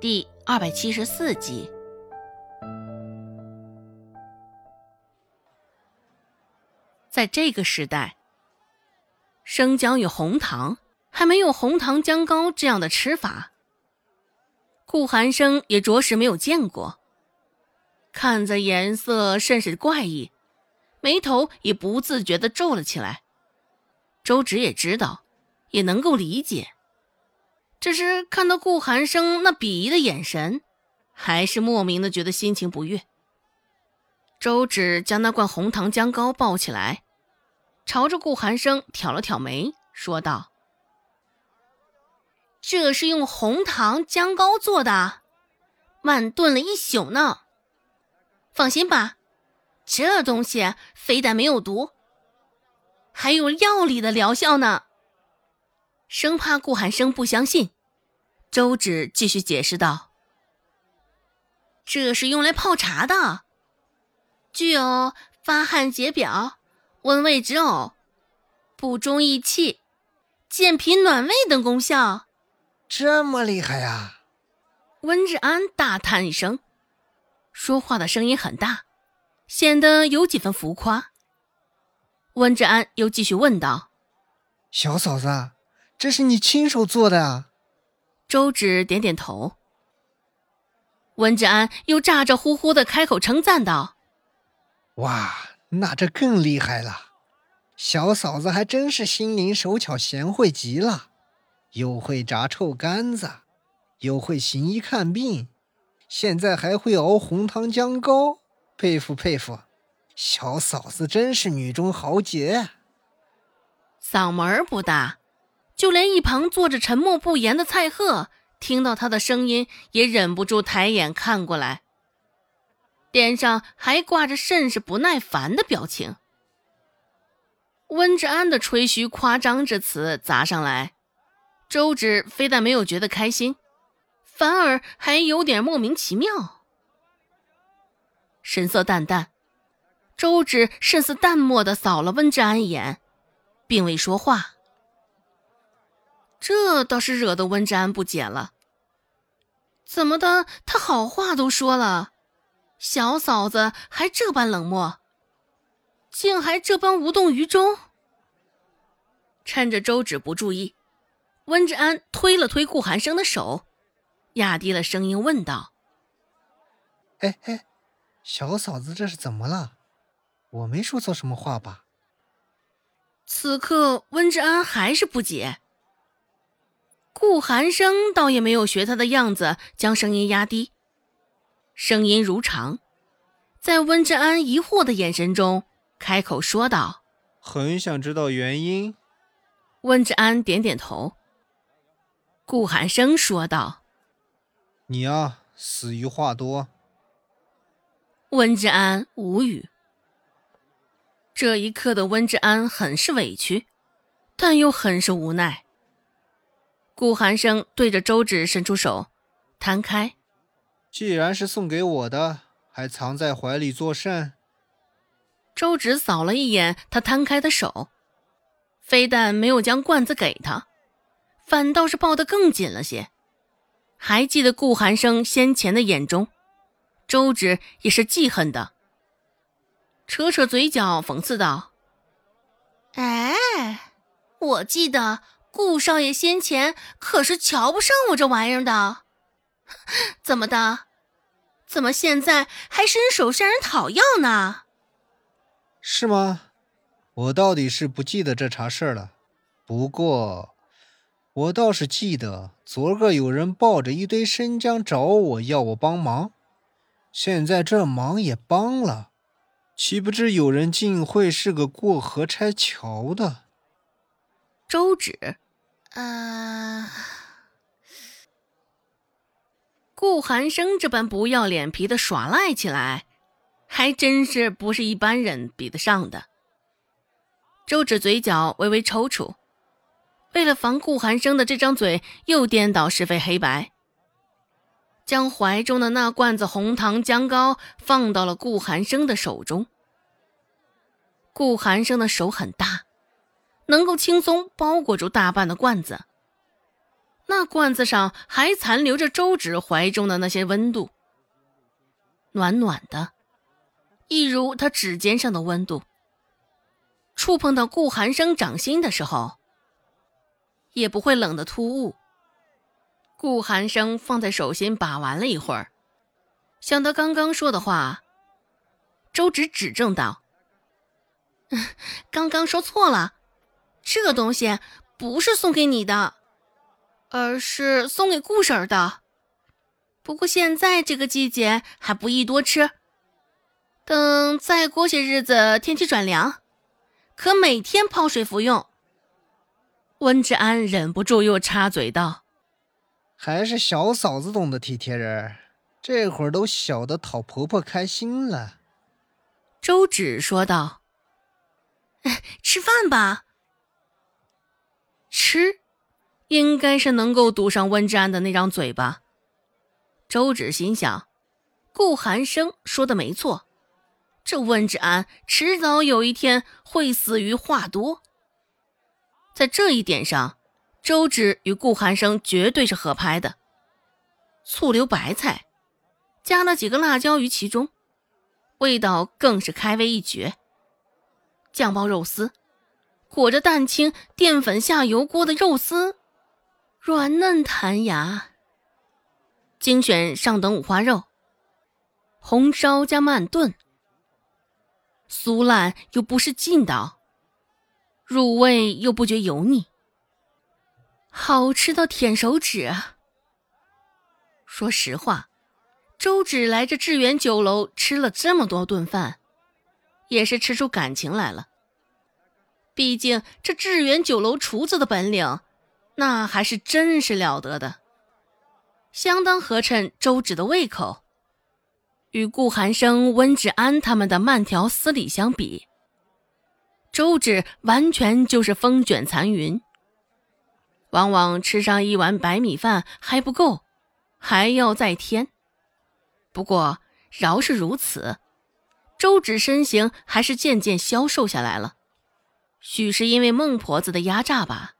第二百七十四集。在这个时代，生姜与红糖还没有红糖姜糕这样的吃法。顾寒生也着实没有见过，看着颜色甚是怪异，眉头也不自觉的皱了起来。周芷也知道，也能够理解。只是看到顾寒生那鄙夷的眼神，还是莫名的觉得心情不悦。周芷将那罐红糖姜糕抱起来，朝着顾寒生挑了挑眉，说道：“这是用红糖姜糕做的，慢炖了一宿呢。放心吧，这东西非但没有毒，还有药理的疗效呢。”生怕顾寒生不相信，周芷继续解释道：“这是用来泡茶的，具有发汗解表、温胃止呕、补中益气、健脾暖胃等功效。”这么厉害呀！温志安大叹一声，说话的声音很大，显得有几分浮夸。温志安又继续问道：“小嫂子。”这是你亲手做的啊？周芷点点头。温志安又咋咋呼呼的开口称赞道：“哇，那这更厉害了！小嫂子还真是心灵手巧，贤惠极了，又会炸臭干子，又会行医看病，现在还会熬红糖姜糕，佩服佩服！小嫂子真是女中豪杰。”嗓门不大。就连一旁坐着沉默不言的蔡贺，听到他的声音，也忍不住抬眼看过来，脸上还挂着甚是不耐烦的表情。温志安的吹嘘夸张之词砸上来，周芷非但没有觉得开心，反而还有点莫名其妙，神色淡淡。周芷甚似淡漠的扫了温志安一眼，并未说话。这倒是惹得温志安不解了。怎么的？他好话都说了，小嫂子还这般冷漠，竟还这般无动于衷。趁着周芷不注意，温志安推了推顾寒生的手，压低了声音问道：“哎哎，小嫂子这是怎么了？我没说错什么话吧？”此刻温志安还是不解。顾寒生倒也没有学他的样子，将声音压低，声音如常，在温之安疑惑的眼神中开口说道：“很想知道原因。”温之安点点头。顾寒生说道：“你呀，死于话多。”温之安无语。这一刻的温之安很是委屈，但又很是无奈。顾寒生对着周芷伸出手，摊开。既然是送给我的，还藏在怀里作甚？周芷扫了一眼他摊开的手，非但没有将罐子给他，反倒是抱得更紧了些。还记得顾寒生先前的眼中，周芷也是记恨的，扯扯嘴角，讽刺道：“哎，我记得。”顾少爷先前可是瞧不上我这玩意儿的，怎么的？怎么现在还伸手向人讨要呢？是吗？我到底是不记得这茬事了。不过，我倒是记得昨个有人抱着一堆生姜找我要我帮忙，现在这忙也帮了，岂不知有人竟会是个过河拆桥的？周芷，啊！顾寒生这般不要脸皮的耍赖起来，还真是不是一般人比得上的。周芷嘴角微微抽搐，为了防顾寒生的这张嘴又颠倒是非黑白，将怀中的那罐子红糖姜糕放到了顾寒生的手中。顾寒生的手很大。能够轻松包裹住大半的罐子，那罐子上还残留着周芷怀中的那些温度，暖暖的，一如他指尖上的温度。触碰到顾寒生掌心的时候，也不会冷得突兀。顾寒生放在手心把玩了一会儿，想到刚刚说的话，周芷指正道：“ 刚刚说错了，这个东西不是送给你的。”而是送给顾婶儿的，不过现在这个季节还不宜多吃。等再过些日子天气转凉，可每天泡水服用。温志安忍不住又插嘴道：“还是小嫂子懂得体贴人，这会儿都晓得讨婆婆开心了。”周芷说道：“吃饭吧，吃。”应该是能够堵上温之安的那张嘴巴。周芷心想，顾寒生说的没错，这温之安迟早有一天会死于话多。在这一点上，周芷与顾寒生绝对是合拍的。醋溜白菜，加了几个辣椒于其中，味道更是开胃一绝。酱爆肉丝，裹着蛋清淀粉下油锅的肉丝。软嫩弹牙，精选上等五花肉，红烧加慢炖，酥烂又不失劲道，入味又不觉油腻，好吃到舔手指！说实话，周芷来这致远酒楼吃了这么多顿饭，也是吃出感情来了。毕竟这致远酒楼厨子的本领。那还是真是了得的，相当合衬周芷的胃口。与顾寒生、温志安他们的慢条斯理相比，周芷完全就是风卷残云。往往吃上一碗白米饭还不够，还要再添。不过饶是如此，周芷身形还是渐渐消瘦下来了，许是因为孟婆子的压榨吧。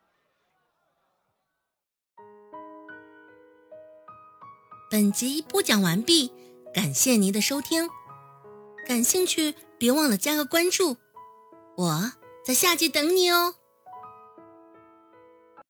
本集播讲完毕，感谢您的收听。感兴趣，别忘了加个关注，我在下集等你哦。